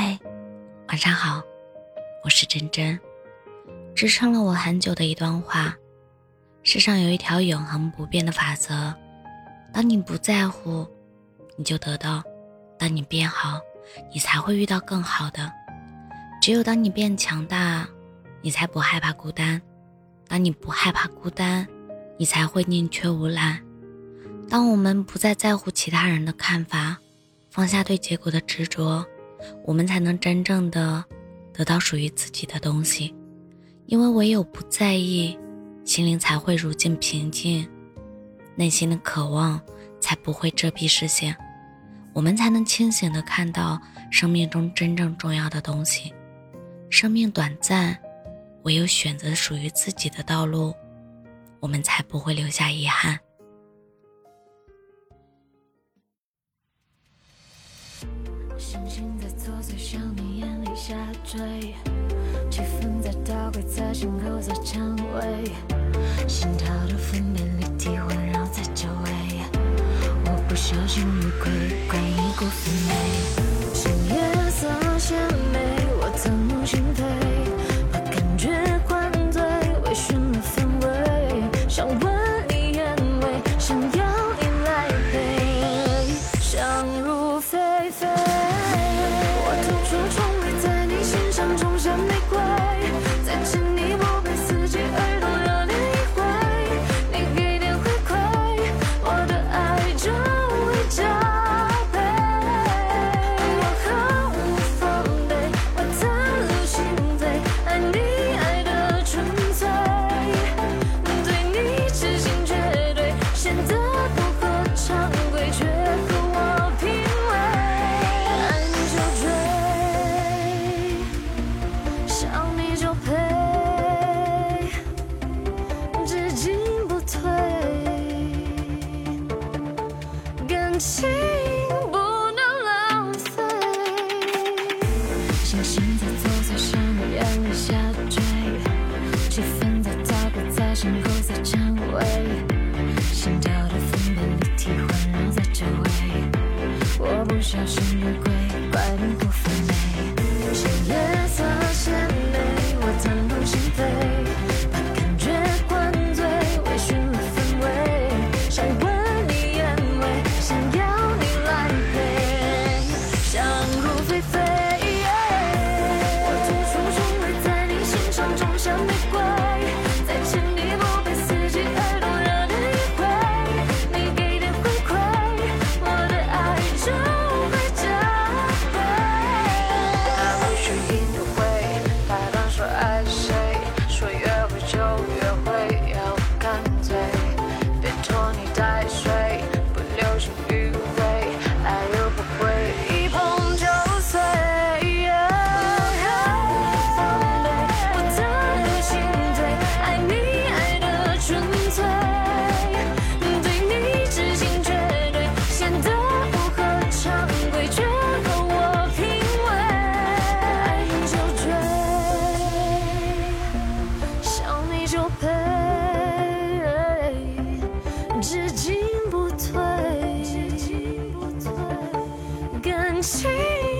嗨，晚上好，我是真真。支撑了我很久的一段话：世上有一条永恒不变的法则，当你不在乎，你就得到；当你变好，你才会遇到更好的。只有当你变强大，你才不害怕孤单；当你不害怕孤单，你才会宁缺毋滥。当我们不再在乎其他人的看法，放下对结果的执着。我们才能真正的得到属于自己的东西，因为唯有不在意，心灵才会如镜平静，内心的渴望才不会遮蔽视线，我们才能清醒的看到生命中真正重要的东西。生命短暂，唯有选择属于自己的道路，我们才不会留下遗憾。星星在作祟向你眼里下坠，气氛在倒轨，在心口在蔷薇，心跳的分辨率体环绕在周围，我不小心入轨，怪你过分美，情不能浪费，星星在，下坠，气氛在，在，心跳的分辨体，在周围，我不小心。相思。